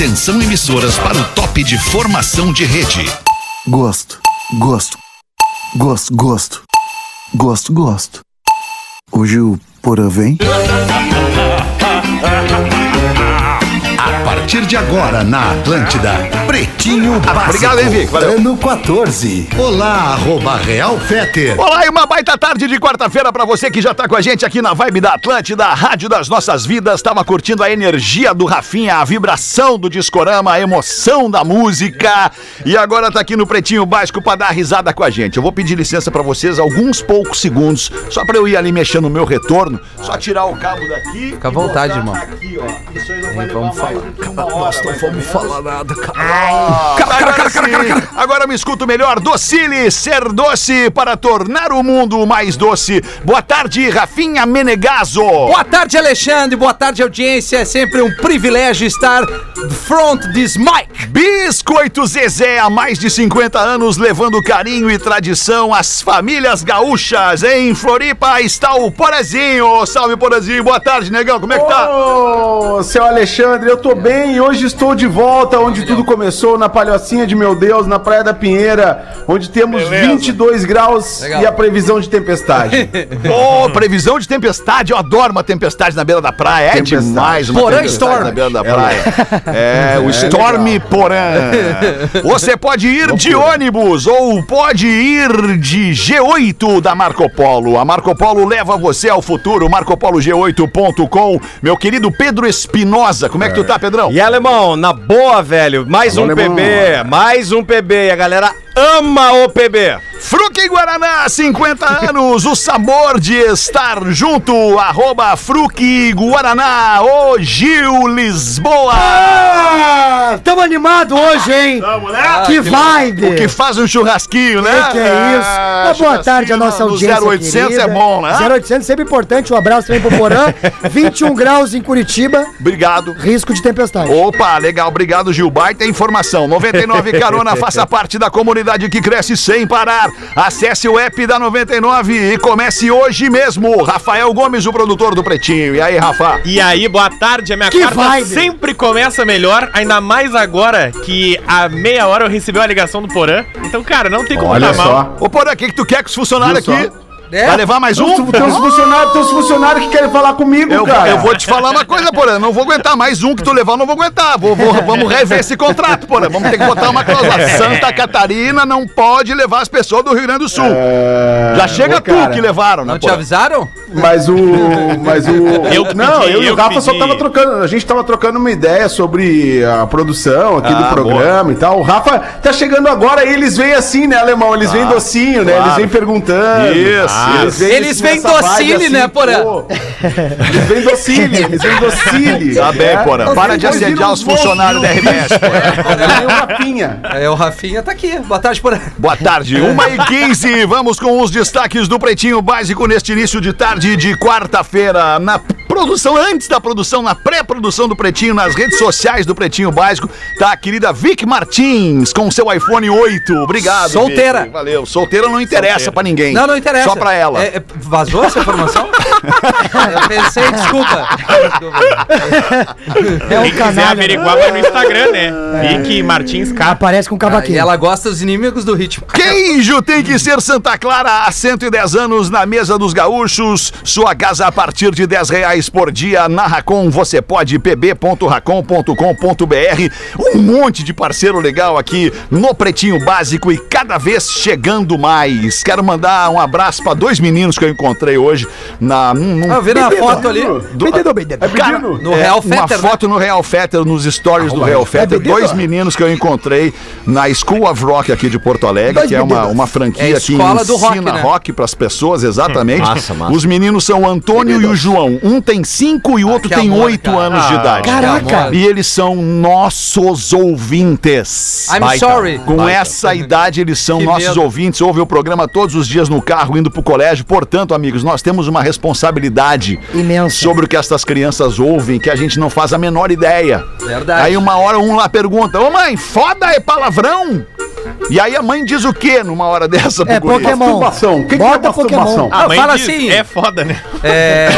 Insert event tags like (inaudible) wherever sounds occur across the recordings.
Atenção emissoras para o top de formação de rede. Gosto, gosto, gosto, gosto, gosto, gosto. Hoje o Porã vem. A partir de agora na Atlântida, Pretinho Básico. Obrigado, hein, Vic? Valeu. Ano 14. Olá, arroba Real Feter. Olá e uma baita tarde de quarta-feira pra você que já tá com a gente aqui na Vibe da Atlântida, a Rádio das Nossas Vidas. Tava curtindo a energia do Rafinha, a vibração do discorama, a emoção da música. E agora tá aqui no Pretinho Básico pra dar risada com a gente. Eu vou pedir licença pra vocês alguns poucos segundos, só pra eu ir ali mexendo no meu retorno, só tirar o cabo daqui. Fica à vontade, irmão. Aqui, ó. Isso aí não vai mais falar. do que uma hora. Nós não vamos falar nada, cara. Agora, sim. agora me escuta melhor. Docile, ser doce para tornar o mundo mais doce. Boa tarde, Rafinha Menegaso. Boa tarde, Alexandre. Boa tarde, audiência. É sempre um privilégio estar front this mic. Biscoito Zezé, há mais de 50 anos, levando carinho e tradição às famílias gaúchas. Em Floripa está o Porazinho. Salve, Porazinho. Boa tarde, negão. Como é que tá? Ô, seu Alexandre, eu tô bem e hoje estou de volta onde tudo começou, na Palhocinha de Meu Deus, na Praia da Pinheira, onde temos 22 graus Legal. e a previsão de tempestade. (laughs) Ô, previsão de tempestade. Eu adoro uma tempestade na beira da praia. É Tempestade. demais uma Porã tempestade Storm. na beira da praia. É, (laughs) o Storm Porã. (laughs) Você pode ir de ônibus ou pode ir de G8 da Marco Polo. A Marco Polo leva você ao futuro. MarcoPoloG8.com. Meu querido Pedro Espinosa. Como é que tu tá, Pedrão? E alemão, na boa, velho, mais um alemão. PB, mais um PB, e a galera ama o PB. Fruque Guaraná, 50 anos, o sabor de estar junto, arroba Fruque Guaraná, o Gil Lisboa. Ah, tamo animado hoje, hein? que vibe! O que faz um churrasquinho, né? Que que é isso? Ah, Uma boa tarde à nossa audiência no 0800 querida. é bom, né? 0800 sempre importante. Um abraço também pro Porã. (laughs) 21 graus em Curitiba, Obrigado. risco de tempestade. Opa, legal, obrigado Gil. Baita informação. 99 Carona, faça parte da comunidade que cresce sem parar. Acesse o app da 99 e comece hoje mesmo. Rafael Gomes, o produtor do Pretinho. E aí, Rafa? E aí, boa tarde. A minha Que quarta vibe. sempre começa melhor, ainda mais agora que há meia hora eu recebi uma ligação do Porã. Então, cara, não tem como Olha tá mal. só. Ô, Porã, o que, que tu quer com os funcionários Viu só? É? Vai levar mais um? Tem uns funcionários, tem uns funcionários que querem falar comigo, Eu, cara. eu vou te falar uma coisa, Porã. Não vou aguentar mais um que tu levar, eu não vou aguentar. Vou, vou- vamos rever esse contrato, Porã. Vamos ter que botar uma cláusula. (laughs) Santa Catarina não pode levar as pessoas do Rio Grande do Sul. É, Já chega ô, tu que levaram, né, Não te Porã? avisaram? Mas o. Mas o. (laughs) Eu que não, pedi, eu e eu o Rafa só pedi. tava trocando. A gente tava trocando uma ideia sobre a produção aqui Ah, do programa e tal. O Rafa tá chegando agora e eles vêm assim, né, alemão? Eles vêm docinho, né? claro. Eles vêm perguntando. Isso. Eles vêm nessa vibe docile, né, Porã? pô. Eles vêm docile, eles vêm docile. Tá bem, né? Porã. Para de assediar os funcionários da RBS, Porã. Eles vêm o Rapinha. É, o Rafinha tá aqui. Boa tarde, Porã. Boa tarde, 1 e 15 Vamos com os destaques do Pretinho Básico neste início de tarde de quarta-feira. Na produção, antes da produção, na pré-produção do Pretinho, nas redes sociais do Pretinho Básico, tá a querida Vic Martins com seu iPhone 8. Obrigado. Solteira. Vic. Valeu. Solteira não interessa pra ninguém. Não, não interessa. Só pra ela. É, é, vazou essa informação? (laughs) eu pensei, desculpa. É um Quem quiser canalha. averiguar, vai no Instagram, né? Vicky Martins K. Aparece com Ah, cavaquinho. ela gosta dos inimigos do ritmo. Queijo tem que ser Santa Clara há 110 anos na mesa dos gaúchos. Sua casa a partir de 10 reais por dia. Na Racon você pode pb.racon.com.br. Um monte de parceiro legal aqui no Pretinho Básico e cada vez chegando mais. Quero mandar um abraço para dois meninos que eu encontrei hoje na num, Ah, vi na foto ali. É Cara? No é, Real uma Fetter, né? foto no Real Fetter, nos stories do Real Fetter, dois meninos que eu encontrei na School of Rock aqui de Porto Alegre, Dois que é uma, uma franquia É a que escola do rock, ensina né? rock para as pessoas, exatamente. Massa, massa. Os meninos são o Antônio e o João. Um tem cinco e o outro que tem amor, oito cara. anos de idade. Caraca! E eles são nossos ouvintes. I'm Baita. sorry. Com essa (laughs) idade, eles são Que nossos medo. ouvintes, ouvem o programa todos os dias no carro, indo pro colégio. Portanto, amigos, nós temos uma responsabilidade Imensa. sobre o que estas crianças ouvem, que a gente não faz a menor ideia. Verdade. Aí uma hora um lá pergunta: Ô mãe, foda é palavrão? E aí a mãe diz o quê numa hora dessa pro É guri? Pokémon. Masturbação. O que, que é Bota Pokémon. masturbação? A Não, mãe fala diz, assim. É foda, né? É.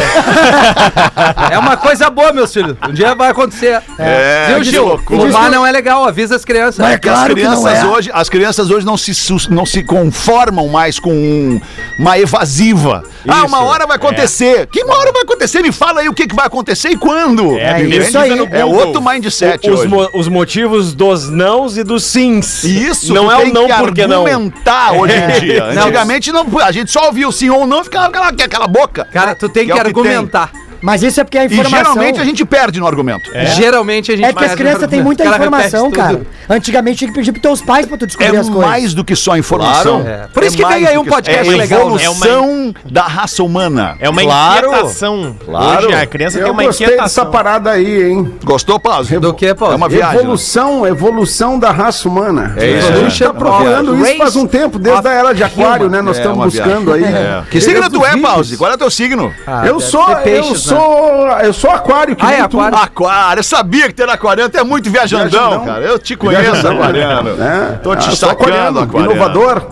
(laughs) é uma coisa boa, meus filhos. Um dia vai acontecer. É, Viu, que Gil? loucura. Fumar não é legal, avisa as crianças. Mas é Que as claro que não crianças é. hoje, as crianças hoje não se sus- não se conformam mais com um- uma evasiva. ah, uma hora vai acontecer. Que uma hora vai acontecer? Me fala aí o que, que vai acontecer e quando. É, isso aí. É outro mindset Os, hoje. mo- os motivos dos nãos e dos sims. Isso, não tu é o não que porque não. argumentar hoje em dia. Não. Antigamente não, a gente só ouvia o sim ou não e ficava aquela, aquela boca. Cara, tu tem Que que, é que argumentar. Mas isso é porque a E informação... geralmente a gente perde no argumento. Geralmente a gente É porque as crianças têm muita informação, cara. Antigamente tinha que pedir pros teus pais pra tu É descobrir as coisas. mais do que só informação. É. Por isso que mais vem aí um que- podcast é legal, né? evolução da raça humana. É uma Claro. inquietação. Claro. Hoje a criança tem Eu uma gostei dessa inquietação. parada aí, hein? Gostou, Pause? Do que, pô? É uma viagem. né? Evolução, evolução da raça humana. É isso. A gente É. tá procurando isso faz um tempo, desde a era de aquário, né? Nós É estamos buscando aí. É. Que signo tu é, Pause? Qual é o teu signo? Ah, Eu sou, eu peixes, né? Sou, eu sou aquário que Ah, é tu. aquário. Aquário, eu sabia que ter aquariano, tu é muito viajandão, Viajandão. cara. Eu te conheço, aquariano. É. Tô te Ah, sou sacando, aquariano. Inovador.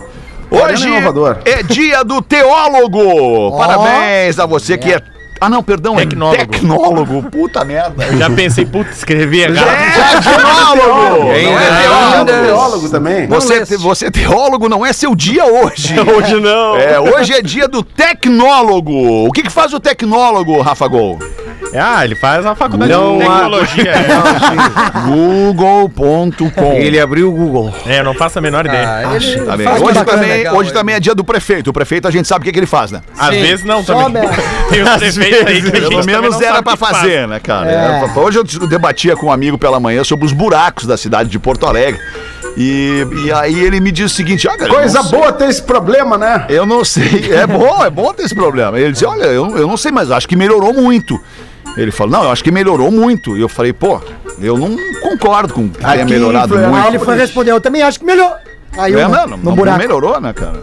Hoje inovador. é dia do teólogo. Parabéns a você que é... Ah, não, perdão, Tecnólogo. é tecnólogo. Puta merda. Já pensei, putz, escrevi a cara. É tecnólogo. É É teólogo. também. Você, você é teólogo não é seu dia hoje. (laughs) Hoje não. É, hoje é dia do tecnólogo. O que, que faz o tecnólogo, Rafa Gol? Ah, ele faz a faculdade Não de tecnologia. (laughs) Google.com. Ele abriu o Google. É, eu não faço a menor ideia. Ah, ele Tá bem. faz Hoje, bacana, também, legal, hoje também é dia do prefeito. O prefeito a gente sabe o que, que ele faz, né? Às Sim. vezes não também. Tem os prefeitos aí que a gente Pelo menos era pra que faz. fazer, né, cara? É. Hoje eu debatia com um amigo pela manhã sobre os buracos da cidade de Porto Alegre. E, e aí ele me disse o seguinte: ah, cara, Coisa boa ter esse problema, né? Eu não sei. (laughs) É bom, é bom ter esse problema. Ele disse: olha, eu, eu não sei, mas acho que melhorou muito. Ele falou: não, eu acho que melhorou muito. E eu falei: pô, eu não concordo com que tenha melhorado Florianópolis- Aí muito. ele foi responder, eu também acho que melhor. Aí É, eu, não, no não, não buraco. melhorou, né, cara?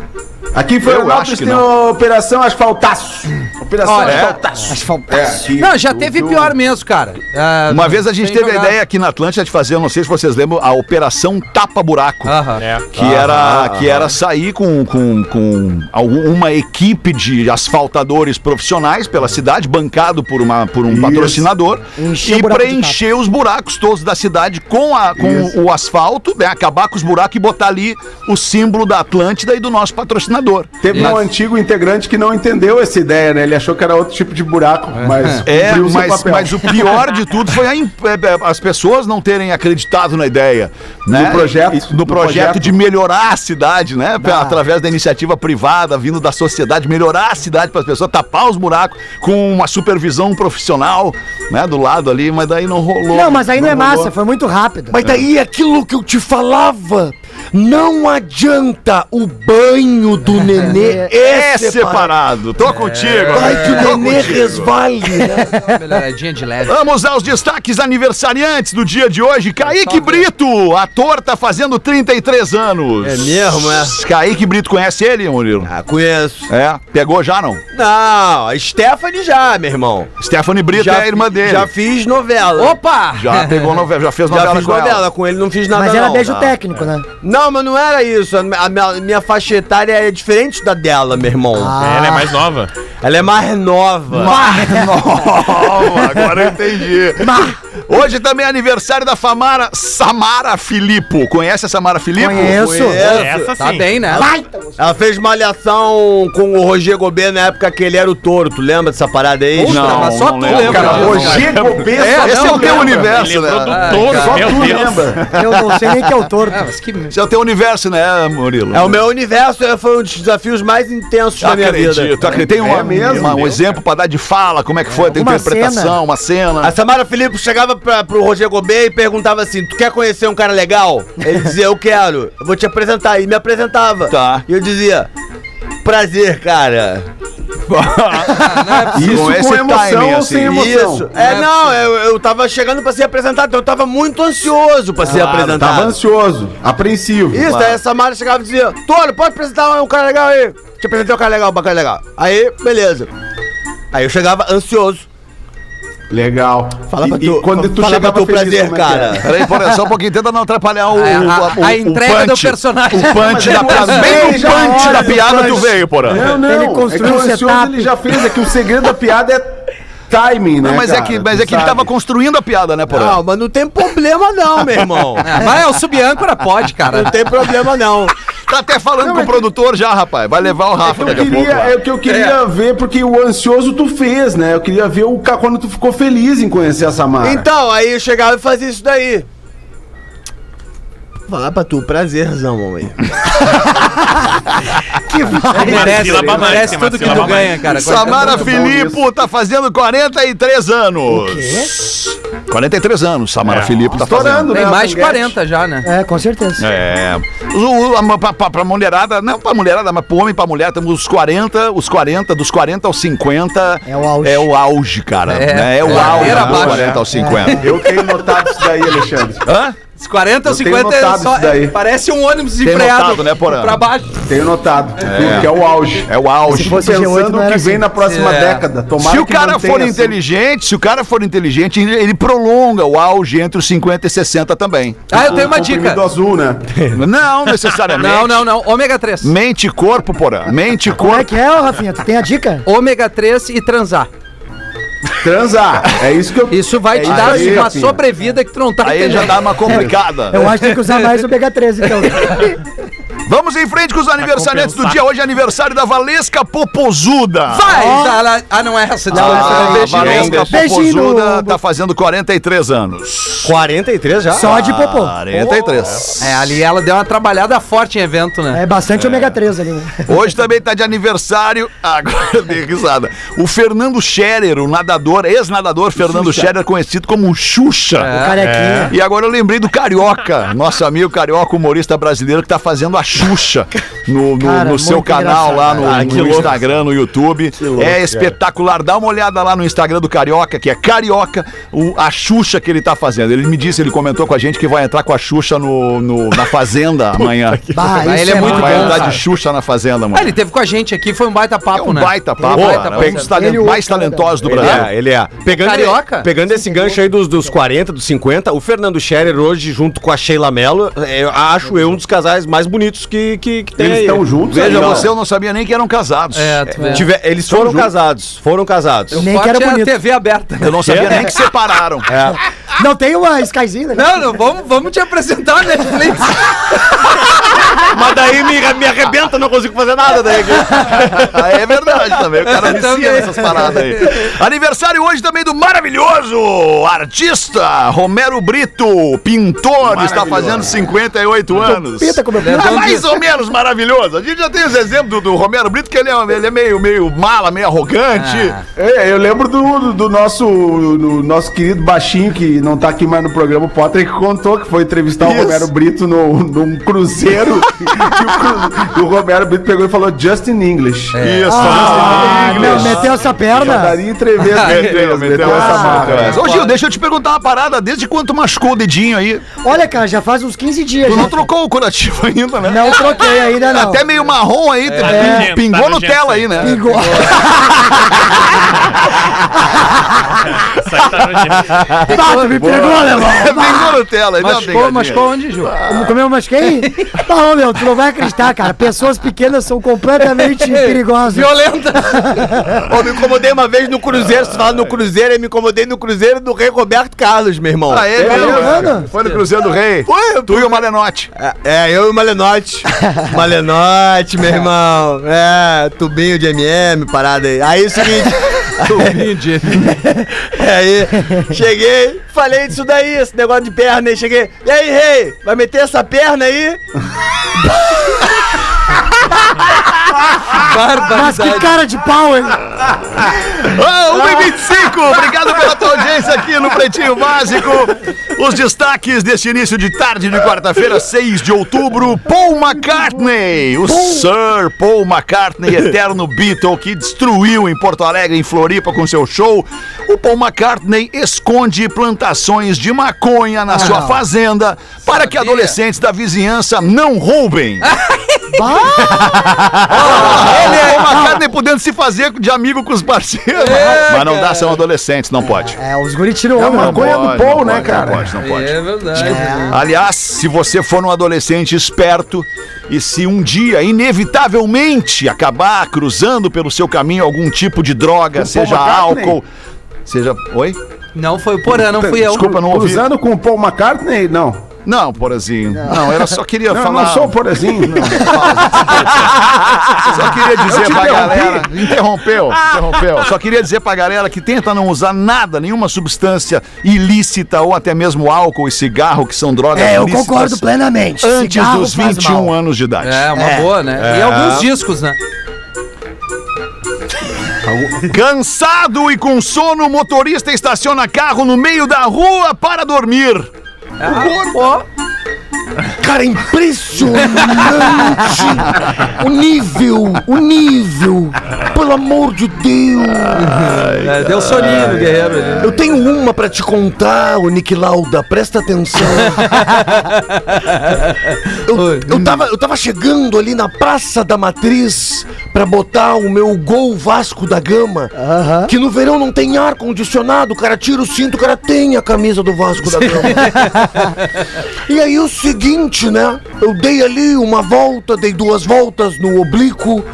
Aqui Florianópolis que tem não. a Operação Asfaltaço. Operação Olha, é. Asfaltaço. Asfaltaço. É, aqui. Não, já teve pior mesmo, cara. Ah, Uma vez a gente teve a ideia aqui na Atlântida de fazer, eu não sei se vocês lembram, a Operação Tapa Buraco. Aham. É. Que, era, que era sair com, com, com uma equipe de asfaltadores profissionais pela cidade, bancado por, uma, por um Isso. patrocinador, Encher o e preencher os buracos todos da cidade com, a, com o asfalto, né, acabar com os buracos e botar ali o símbolo da Atlântida e do nosso patrocinador. Teve um antigo integrante que não entendeu essa ideia, né? Ele achou que era outro tipo de buraco, mas É, cumpriu o mas, papel. mas o pior de tudo foi a im- é, é, as pessoas não terem acreditado na ideia. Né? Do projeto, E- No do projeto projeto. de melhorar a cidade, né? Através da iniciativa privada, vindo da sociedade, melhorar a cidade para as pessoas, tapar os buracos com uma supervisão profissional, né? Do lado ali, mas daí não rolou. Não, mas aí não, é rolou. massa, foi muito rápido. Mas daí é aquilo que eu te falava. Não adianta o banho do nenê (laughs) É é separado. separado. Tô contigo. Vai que o nenê contigo. resvale, né? (laughs) Melhoradinha de leve. Vamos aos destaques aniversariantes do dia de hoje. Kaique Brito, ator, tá fazendo 33 anos. É mesmo, é? Kaique Brito, conhece ele, Murilo? Ah, conheço. É, pegou já não? Não, a Stephanie já, meu irmão. Stephanie Brito é a irmã dele. Já fiz novela. Opa! Já pegou novela, já fez Já novela fiz com novela ela. com ele, não fiz nada Mas era não. beijo Tá. técnico, né? Não, mas não era isso. A minha, a minha- faixa etária é diferente da dela, meu irmão. É, ela é mais nova. Ela é mais nova. Nova, (laughs) agora eu entendi. Hoje também é aniversário da Famara Samara Filippo. Conhece a Samara Filippo? Conheço. Conheço. Essa Tá sim. bem, né? Ela fez malhação com o Roger Gobet na época que ele era o touro. Tu lembra dessa parada aí? Puta, Não, mas só não tu lembro. lembra. Cara, disso, Roger. Gobet, É, esse é tu o teu lembra. universo, Ele né? do touro, Só meu tu Deus. lembra. Eu não sei nem que é o torto. Ah, mas que... Esse é o teu universo, né, Murilo? É o meu universo, é, foi um dos desafios mais intensos da minha vida. Acredito, acredito. Tem um, É mesmo, uma- um exemplo pra dar de fala, como é que foi a tua Uma interpretação, cena. uma cena. A Samara Filipe chegava pra, pro Roger Gobet e perguntava assim: Tu quer conhecer um cara legal? Ele dizia: Eu quero, eu vou te apresentar. E me apresentava. Tá. E eu dizia: Prazer, cara. Isso Com esse com emoção timing, ou assim. sem emoção? Isso. É, não, eu, eu tava chegando pra ser apresentado, então eu tava muito ansioso pra ser Claro, apresentado. Tava ansioso, apreensivo. Isso, Claro. daí a Samara chegava e dizia: Toro, pode apresentar um cara legal aí. Te apresentei um cara legal, um bacana legal. Aí, beleza. Aí eu chegava ansioso. Legal. Fala pra tu, e quando tu fala chegava pra tu feliz, prazer, é cara. Peraí, porra, só um pouquinho, tenta não atrapalhar o, A- a- o, o, a entrega do punch. personagem. O punch da piada. Bem no punch da o piada tu veio, porra. Não, não. Ele é construiu um o setup. ele já fez, é que o segredo da piada é timing, né? Não, mas é cara? que, mas é que ele tava construindo a piada, né, porra? Não, mas não tem problema não, meu irmão. Ah, Mas (laughs) é, o subâncora pode, cara. Não tem problema não. Tá até falando Não, com o é que- produtor já, rapaz. Vai levar o Rafa daqui a pouco. queria, lá. é o que eu queria ver, porque o ansioso tu fez, né? Eu queria ver o quando tu ficou feliz em conhecer a Samara. Então, aí eu chegava e fazia isso daí. Falar pra tu, prazerzão, (laughs) mamãe. Merece, sílaba a mais, merece tem uma tudo que tu mais. ganha, cara. Samara Filippo tá fazendo 43 anos. 43 anos, Samara É. Filippo tá Estourando, fazendo. Tem né? mais de Foguete. 40 já, né? É, com certeza. É. O, o, a- pra, pra, pra mulherada, não pra mulherada, mas pro homem e pra mulher, temos os 40, os 40, dos 40 aos 50. É o auge. É o auge, cara. É. né? É, o É, auge dos abaixo. 40 aos 50. Eu tenho notado isso daí, Alexandre. Hã? Os 40 ou Eu tenho 50 é notado só. isso daí. é, parece um ônibus notado, né, Porã? Pra baixo. Tenho notado. Que é o auge. É o auge. Se fosse G8, Pensando o que vem assim. na próxima É. década. Tomara Se o que cara for assim. inteligente, se o cara for inteligente, ele, ele prolonga o auge entre os 50 e 60 também. Ah, eu tenho uma dica. azul, né? (laughs) Não necessariamente. Não, não, não. Ômega 3. Mente e corpo, porã. Mente e Como é corpo. que é, Rafinha? Tu tem a dica? Ômega 3 e transar. Transar. É isso que eu. Isso vai É te dar aí, uma Rafinha. sobrevida que tu não tá Aí já entendendo. dá uma complicada. Eu acho que tem que usar mais o (laughs) ômega 3, então. (laughs) Vamos em frente com os aniversariantes do dia. Hoje é aniversário da Valesca Popozuda. Vai! tá lá- Ah, não é essa. Ah, Não, essa a é beijinho. Valesca Beijinho Popozuda tá fazendo 43 anos. 43 já? Só de popô. 43. É, ali ela deu uma trabalhada forte em evento, né? É bastante ômega 3 ali, né? Hoje também tá de aniversário. (laughs) Agora eu dei risada. O Fernando Scherer, o nadador, ex-nadador Fernando Scherer, conhecido como Xuxa. O carequinha. E agora eu lembrei do Carioca, nosso amigo Carioca, humorista brasileiro, que tá fazendo a Xuxa no, no- Cara, no seu canal lá no, Ah, no louco. Instagram, no YouTube. é espetacular. Dá uma olhada lá no Instagram do Carioca, que é Carioca, o- a Xuxa que ele tá fazendo. Ele me disse, ele comentou com a gente que vai entrar com a Xuxa no, no- na Fazenda amanhã. Bah, ele é muito Vai bom, entrar cara. de Xuxa na Fazenda, Ah, mano. ele teve com a gente aqui, foi um baita É papo, um né? baita papo, Um cara. baita É um dos papo. talen- Ele e o mais talentosos do Ele Brasil. é, ele é. Pegando, Carioca? Pegando esse gancho aí dos, dos 40, dos 50, o Fernando Scherer hoje, junto com a Sheila Mello, é, eu acho eu um dos casais mais bonitos que, que, que tem Eles estão juntos Veja, você eu não sabia nem que eram casados. É, tu vê. Tiver- eles foram casados, foram casados. O Nem que era é bonito. TV aberta. né? Eu não sabia nem que separaram. Não tem uma Skyzinha, né? Não, não, vamos, vamos te apresentar a (laughs) Netflix. Daí me, me arrebenta, não consigo fazer nada daí. Ah, (laughs) é verdade também. O cara vicia nessas paradas aí. Aniversário hoje também do maravilhoso artista Romero Brito, pintor, está fazendo 58 anos. Pinta como eu Ah, pinto. mais ou menos maravilhoso. A gente já tem os exemplos do, do Romero Brito, que ele é, ele é meio, meio mala, meio arrogante. É, eu lembro do, do, do nosso, do nosso querido baixinho, que não tá aqui mais no programa, o Potter, que contou que foi entrevistar Isso. o Romero Brito no, num cruzeiro. (laughs) e, o, Romero Brito pegou e falou just in English. Isso. Ah, meu, meteu essa Já perna. daria entrevista. (laughs) Meteu, meteu essa marca. Ô Gil, deixa eu te perguntar uma parada. Desde quando tu machucou o dedinho aí? Olha, cara, já faz uns 15 dias. Tu já. não trocou o curativo ainda, né? Não troquei ainda, não. Até meio marrom aí, Tá pingou nojento, pingou tá Nutella aí, né? Pingou. (laughs) Aí tá. Tá, me pegou, alemão. (laughs) pingou Nutella uma Machucou, pegadinha. machucou onde, Ju? Como comeu eu machuquei? Não, meu, tu não vai acreditar, cara. Pessoas pequenas são completamente (laughs) perigosas. Violenta. (laughs) Ô, me incomodei uma vez no Cruzeiro, você fala no Cruzeiro, eu me incomodei no Cruzeiro do Rei Roberto Carlos, meu irmão. Ah, é, lembrando? Foi no Cruzeiro do Rei. Foi, Tu e o Malenote. É, é, eu e o Malenote. (laughs) Malenote, meu irmão. É, tubinho de MM, parada aí. Aí é o seguinte. (laughs) Tubinho de... (laughs) aí, cheguei, falei disso daí, esse negócio de perna aí. Cheguei. E aí, rei, vai meter essa perna aí? (laughs) Mas que cara de pau, hein? Ah, 1h25, obrigado pela tua audiência aqui no Pretinho Básico. Os destaques deste início de tarde de quarta-feira, 6 de outubro. Paul McCartney, o Sir Paul McCartney, eterno Beatle que destruiu em Porto Alegre, em Floripa, com seu show. O Paul McCartney esconde plantações de maconha na sua fazenda para que adolescentes da vizinhança não roubem. Ele é uma carne podendo se fazer de amigo com os parceiros. mas não dá, são adolescentes, não pode. É, os guri tiram É uma maconha do não né, cara? Não pode, não pode. É verdade. Aliás, se você for um adolescente esperto e se um dia, inevitavelmente, acabar cruzando pelo seu caminho algum tipo de droga, Com seja álcool, seja. Oi? Não foi o Porã, não fui eu. Desculpa, não ouvi. Cruzando com o Paul McCartney? Não. Não, Porazinho. Não, era só queria (laughs) Não, eu falar. não sou o Porazinho. Só queria dizer pra galera. Interrompeu, interrompeu. (laughs) Só queria dizer pra galera que tenta não usar nada, nenhuma substância ilícita ou até mesmo álcool e cigarro, que são drogas É, eu ilícitas, concordo plenamente. Antes Cigarro dos faz 21 mal. anos de idade. É, uma É. boa, né? E alguns discos, né? Cansado e com sono, o motorista estaciona carro no meio da rua para dormir. Pô, Cara, impressionante! o nível, o nível! Pelo amor de Deus! é, deu soninho no guerreiro ali. Eu tenho uma pra te contar, o Nick Lauda, presta atenção. eu, eu, tava, eu tava chegando ali na Praça da Matriz pra botar o meu Gol Vasco da Gama, Aham. que no verão não tem ar condicionado, o cara tira o cinto, o cara tem a camisa do Vasco da Gama. (laughs) e aí o seguinte, né? Eu dei ali uma volta, dei duas voltas no oblíquo.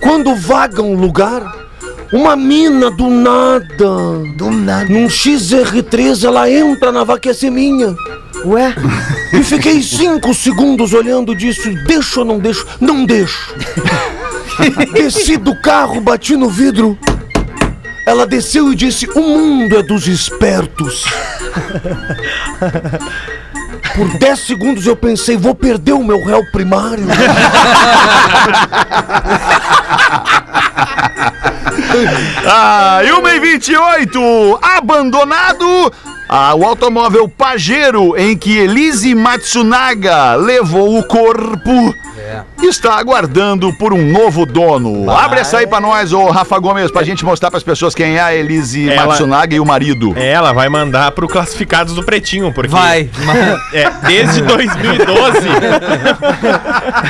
Quando vaga um lugar, uma mina do nada, Do nada. num XR3, ela entra na vaca é minha. Ué? E fiquei cinco segundos olhando disso. Deixo ou não deixo? Não deixo. (laughs) Desci do carro, bati no vidro. Ela desceu e disse: O mundo é dos espertos. (laughs) Por 10 segundos eu pensei: Vou perder o meu réu primário. (laughs) Ah, e 1 e 28, abandonado. Ah, o automóvel Pajero em que Elise Matsunaga levou o corpo está aguardando por um novo dono. Abre essa aí pra nós, ô Rafa Gomes, pra gente mostrar pras pessoas quem é a Elise Ela- Matsunaga e o marido. Ela vai mandar pro classificados do Pretinho, porque. Vai. É, desde 2012,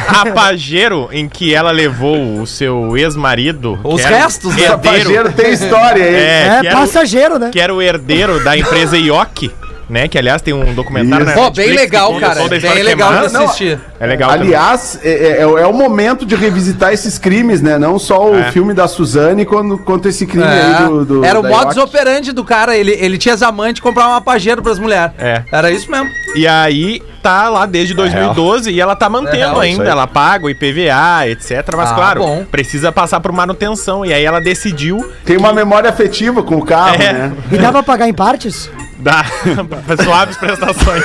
a Pajero, em que ela levou o seu ex-marido. Os restos, né? Essa Pajero tem história aí. É, É, era o, passageiro, né? que era o herdeiro da empresa Ioki, né? Que aliás tem um documentário Isso. na Pô, bem que legal, cara. Bem que é legal de assistir. É legal. Aliás, é, é- é o momento de revisitar esses crimes, né? Não só o É. filme da Suzane, quando, quanto esse crime É. aí do, do- Era o modus operandi do cara. Ele, ele tinha as amantes comprar uma pajeiro pras mulheres. É. Era isso mesmo. E aí tá lá desde 2012 e ela tá É mantendo ainda. Ela paga o IPVA, etc. Mas Ah, claro, bom. precisa passar por manutenção. E aí ela decidiu Tem uma memória afetiva com o carro, É. né? E dá pra pagar em partes? Dar (laughs) suaves prestações.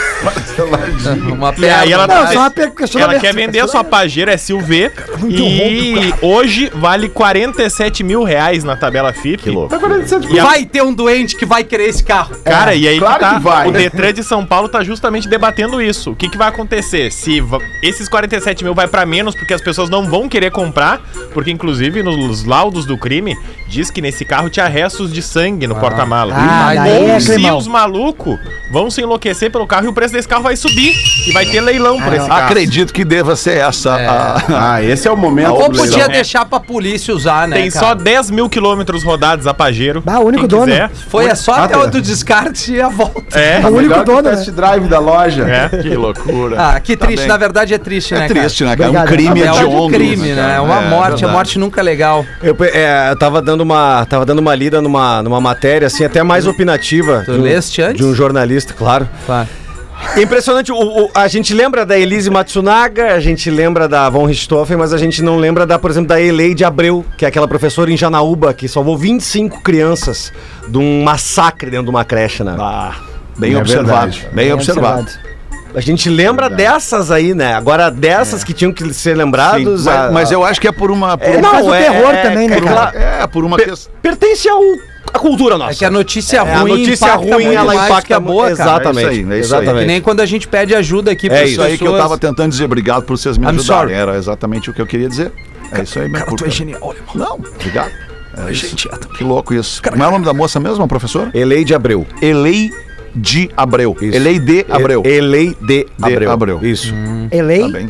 Uma E aí ela, Não, tá- só uma per- questionamento. ela quer vender a sua Pajero SUV e hoje vale 47 mil reais na tabela FIP. Que louco. Tá 47 E a- Vai ter um doente que vai querer esse carro. Cara, e aí claro que tá, que vai. o Detran de São Paulo tá justamente debatendo isso. O que, que vai acontecer? Se esses 47 mil vai pra menos porque as pessoas não vão querer comprar, porque inclusive nos laudos do crime diz que nesse carro tinha restos de sangue no porta-malas. Ah, daí é Ou se os malucos vão se enlouquecer pelo carro e o preço desse carro vai subir e vai ter leilão por esse carro. Acredito que deva ser essa É. a... Ah, (laughs) esse é o momento. Ou do podia leilão. deixar pra polícia usar, né? Tem cara? só 10 mil quilômetros rodados a Pajero. Ah, o único Quem dono. quiser. Foi é só Ah, até tá. o do descarte e a volta. É, É (laughs) o único Melhor que o dono, né? test drive da loja. é. (laughs) Que loucura. Ah, que Tá triste. bem. Na verdade é triste, né, É triste, né, cara? Um Obrigado. crime? É um hediondo. crime, né? É uma É, morte. A morte nunca é legal. Eu, é, eu tava dando uma, tava dando uma lida numa, numa matéria, assim, até mais opinativa. Tu de antes? De um jornalista, claro. É impressionante, o- o- a gente lembra da Elise Matsunaga, a gente lembra da Von Richthofen, mas a gente não lembra, da, por exemplo, da Eleide Abreu, que é aquela professora em Janaúba que salvou 25 crianças de um massacre dentro de uma creche, né? Ah, bem É observado. verdade. Bem observado. A gente lembra dessas aí, né? Agora, dessas que tinham que ser Sim, lembrados... mas, a- mas eu acho que é por uma. Por É, uma- Mas o terror também, né, é cara? É, por uma Per- questão. pertence ao, à cultura nossa. É que a notícia É, ruim a notícia impacta ruim, muito ela mais impacta que a boa, cara. Exatamente. É isso aí, é isso aí. exatamente. Que nem quando a gente pede ajuda aqui É pras Isso aí que eu pessoas. tava tentando dizer. Obrigado por vocês me I'm ajudarem. sorry. Era exatamente o que eu queria dizer. É isso aí. Cara, tu é genial, alemão. Não, obrigado. É. Gente, Que louco isso. Como é o nome da moça mesmo, professor? Eleide Abreu. Elei de Abreu. Isso. Elei de Abreu. E- Eleide De Abreu. Abreu. Isso. Tá Elei. bem.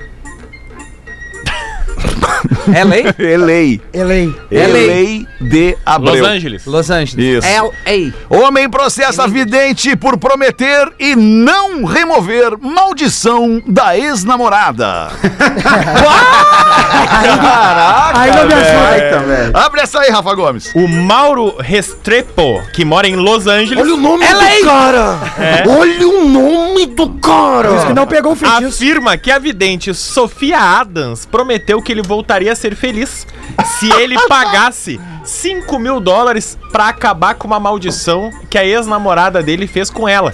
(laughs) LA? Elei. Elei. Elei de Abreu. Los Angeles. Los Angeles. Isso. LA. Homem processa vidente por prometer e não remover maldição da ex-namorada. (laughs) Caraca, Aí não me ajuda. Velho. Abre essa aí, Rafa Gomes. O Mauro Restrepo, que mora em Los Angeles, Olha o nome do cara! Olha o nome do cara! Diz que não pegou o feitiço. afirma que a vidente Sofia Adams prometeu que ele voltaria a ser feliz se ele (laughs) pagasse 5 mil dólares pra acabar com uma maldição que a ex-namorada dele fez com ela.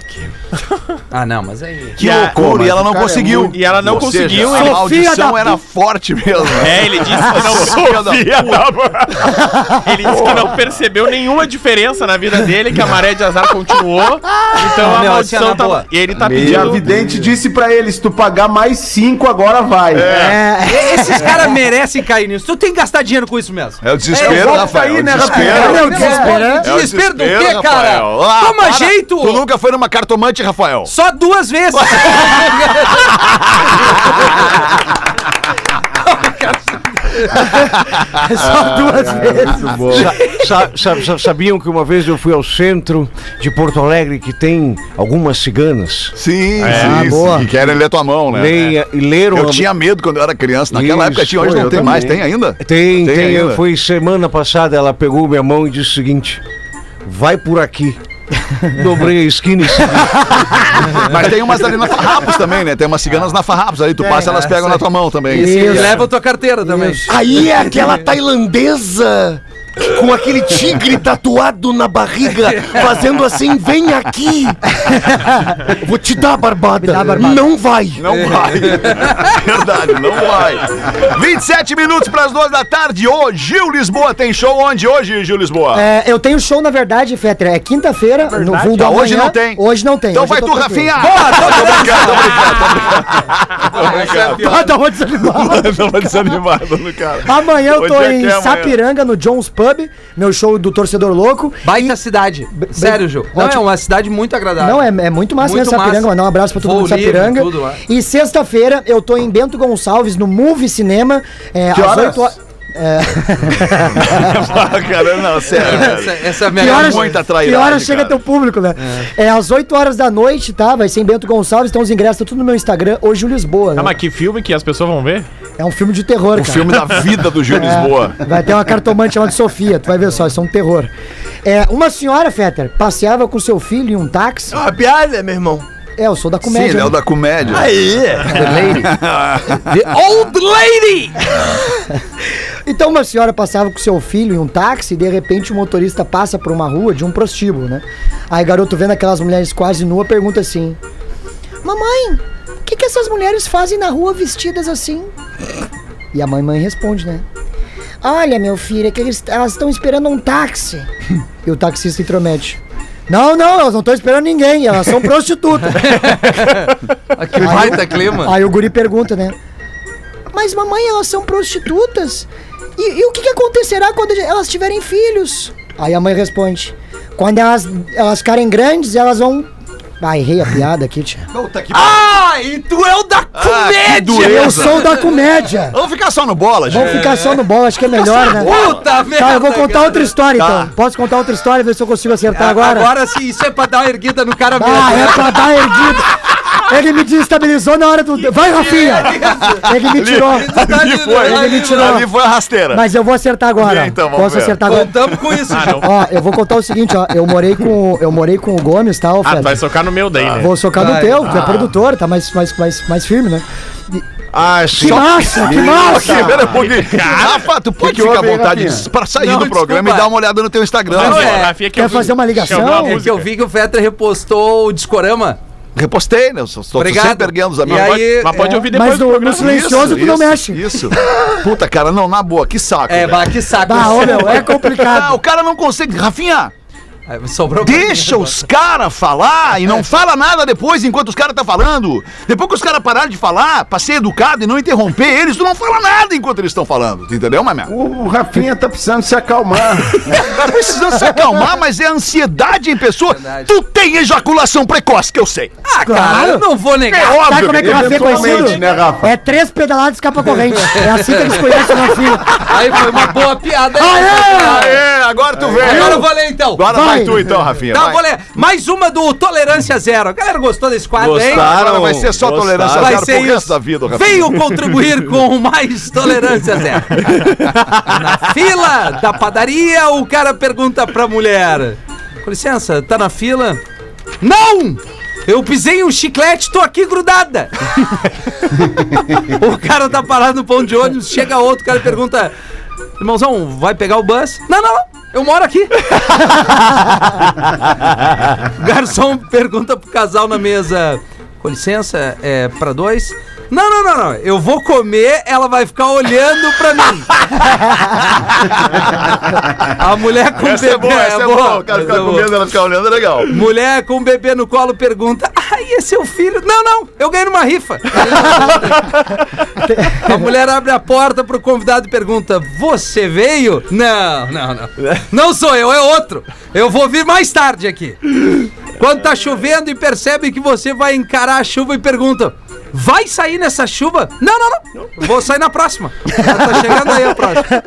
(laughs) Ah, não, mas aí. Que a- loucura, e ela não é conseguiu. muito- E ela não Ou conseguiu. Seja, ele- a maldição da era forte mesmo. É, ele disse que não, (laughs) Sofia da ele disse que não percebeu nenhuma diferença na vida dele, que a maré de azar continuou. Então a Meu, maldição tá. boa. E ele tá E a pedindo. vidente disse pra ele: se tu pagar mais cinco, agora vai. É. Esses caras merecem cair nisso. Tu tem que gastar dinheiro com isso mesmo. É o desespero, É, aí, é o né, desespero. Rafael? Meu, desespero, é? É o Desespero do quê, desespero, cara? Ah, Toma para. jeito! Tu nunca foi numa cartomante, Rafael? Só duas vezes. (laughs) Só duas vezes. Muito bom. Sa- sa- sa- sabiam que uma vez eu fui ao centro de Porto Alegre que tem algumas ciganas? Sim, Ah, sim, boa. sim. Que querem ler tua mão, né? Leia, e leram. Eu a- tinha medo quando eu era criança. Naquela Isso, época tinha, hoje não tem mais. Tem ainda? Tem, tem. ainda. eu- Foi semana passada, ela pegou minha mão e disse o seguinte: vai por aqui. Dobrei a e segui. Mas tem umas ali na Farrapos também, né? Tem umas ciganas na Farrapos ali. Tu passa, elas pegam na tua mão também. E leva a tua carteira também. Aí é aquela tailandesa com aquele tigre tatuado na barriga, fazendo assim, vem aqui. Vou te dar a barbada. dá a barbada. Não vai. Não vai. Verdade, não vai. 27 minutos para as duas da tarde. Ô, Gil Lisboa tem show onde hoje, Gil Lisboa? É, eu tenho show, na verdade, Fetter. É quinta-feira, no vulgo Ah, hoje não tem. Hoje não tem. Então Hoje vai tô tu. Rafinha. Boa, tô brincando, tô brincando. Ah, dá uma desanimada. Tava desanimado no cara. Amanhã eu tô é em é? Sapiranga, no Jones Pub, meu show do Torcedor Louco. Baita cidade. Sério, Ju. Não, é uma cidade muito agradável. Não, é, é muito massa Muito mesmo Sapiranga. massa. Mandar um abraço pra todo mundo de Voo livre, Sapiranga. tudo. E sexta-feira eu tô em Bento Gonçalves, no Movie Cinema. É, Que às horas? 8 horas. (laughs) (laughs) Ah, cara, não, sério, Essa, essa é a Que horas, muita que trairagem, horas chega cara. teu público, né? É. às 8 horas da noite, tá? Vai ser em Bento Gonçalves, então os ingressos tá tudo no meu Instagram, hoje o Lisboa, né? Ah, mas que filme que as pessoas vão ver? É um filme de terror, O cara. filme da vida do Gil (laughs) Lisboa. Vai ter uma cartomante chamada Sofia, tu vai ver só, isso é um terror. É, uma senhora, Fetter, passeava com seu filho em um táxi. Uma piada, meu irmão. É, eu sou da Sim, comédia. ele é o né? da comédia. Aí. The Old Lady! Então uma senhora passava com seu filho em um táxi e de repente o motorista passa por uma rua de um prostíbulo, né? Aí garoto vendo aquelas mulheres quase nuas pergunta assim: Mamãe, o que, que essas mulheres fazem na rua vestidas assim? E a mãe mãe responde, né? Olha, meu filho, é que eles- elas estão esperando um táxi. (laughs) E o taxista intromete. Não, não, elas não estão esperando ninguém, elas são prostitutas. (laughs) Que baita clima. Aí o guri pergunta, né? Mas mamãe, elas são prostitutas? E, e o que, que acontecerá quando elas tiverem filhos? Aí a mãe responde: Quando elas, elas ficarem grandes, elas vão. Ah, errei a piada aqui, tia. Ah, e tu é o da comédia! Eu sou da comédia. Vamos ficar só no bola, gente. Vamos ficar só no bola, acho que é melhor, né? Puta merda! Tá, eu vou contar cara. outra história Tá. então. Posso contar outra história, ver se eu consigo acertar Ah, agora? Agora sim, isso é pra dar uma erguida no cara mesmo. Ah, né? é pra dar erguida. Ele me desestabilizou na hora do. Vai, Rafinha! Ele me tirou. Ali foi, Ele me tirou. ali foi a rasteira. Mas eu vou acertar agora. Então, Posso ver. acertar agora? Contamos com isso, Ju. Ó, eu vou contar o seguinte, ó. Eu morei com, eu morei com o Gomes, tá, Ah, Fred? tu vai socar no meu daí, né? Vou socar no Vai. teu, tu é produtor, tá mais, mais, mais, mais firme, né? Ah, sim. Que massa, que massa! Pera um pouquinho. Rafa, tu pode que ficar à vontade Rafinha? pra sair Não, do programa desculpa. e dar uma olhada no teu Instagram. Não, é, Rafinha, que Quer vi- fazer uma ligação? É É que eu vi que o Fetter repostou o Discorama. Repostei, né? Obrigado. sempre erguendo os amigos. aí- Mas pode É, ouvir depois mas do no, no programa. silencioso tu não Isso, mexe. Isso. Puta, cara, não, na boa, que saco. É, bah, que saco. Bah, ô, meu, é Ah, complicado. o cara não consegue. Rafinha! Sobrou Deixa mim. os caras falar e não (laughs) fala nada depois enquanto os caras tá falando. Depois que os caras pararem de falar, pra ser educado e não interromper eles, tu não fala nada enquanto eles estão falando. Entendeu, Mamé? O, o Rafinha tá precisando se acalmar. (laughs) Tá precisando se acalmar, mas é ansiedade em pessoa. Verdade. Tu tem ejaculação precoce, que eu sei. Ah, cara, eu não vou negar. É óbvio. Sabe como é que o Rafinha é conhecido? né, Rafa? É três pedaladas de capa corrente. É assim que eles conhecem o Rafinha. Aí foi uma boa piada. Aê, agora tu veio. Agora eu vou ler então. Agora vai, Vai. Tu então, (laughs) Rafinha. Tá, vai. vou ler. Mais uma do Tolerância Zero. A galera gostou desse quadro, hein? Agora vai ser só Gostaram. tolerância Vai zero ser pro resto isso. da vida, Rafinha. Veio contribuir com mais tolerância zero. (laughs) na fila da padaria, o cara pergunta pra mulher: Com licença, tá na fila? Não! Eu pisei um chiclete, tô aqui grudada. (laughs) o cara tá parado no ponto de ônibus, chega outro, o cara pergunta: Irmãozão, vai pegar o bus? Não, não, não. Eu moro aqui. (laughs) Garçom pergunta pro casal na mesa: Com licença, é pra dois? Não, não, não, não. Eu vou comer, ela vai ficar olhando pra mim. A mulher com Essa é bebê. boa, essa é boa. O cara ficar é boa. comendo, ela ficar olhando, é legal. Mulher com bebê no colo pergunta: Ah, e é seu filho? Não, não, eu ganhei numa rifa. A mulher abre a porta pro convidado e pergunta: Você veio? Não, não, não. Não sou eu, é outro. Eu vou vir mais tarde aqui. Quando tá chovendo e percebe que você vai encarar a chuva e pergunta: Vai sair nessa chuva? Não, não, não. Vou sair na próxima. Já tá chegando aí a próxima.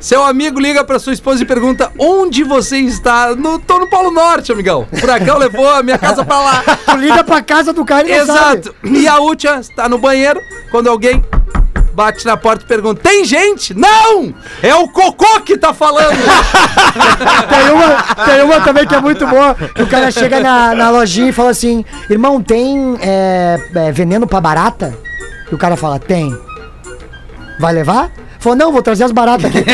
Seu amigo liga pra sua esposa e pergunta: Onde você está? No, tô no Polo Norte, amigão. O furacão levou a minha casa pra lá. Tu liga pra casa do cara e não sabe. Exato. E a última está no banheiro quando alguém bate na porta e pergunta: Tem gente? Não! É o cocô que tá falando. (laughs) Tem uma, tem uma também que é muito boa. O cara chega na, na lojinha e fala assim: Irmão, tem é, é, veneno pra barata? E o cara fala: Tem. Vai levar? Falou: Não, vou trazer as baratas aqui. (laughs)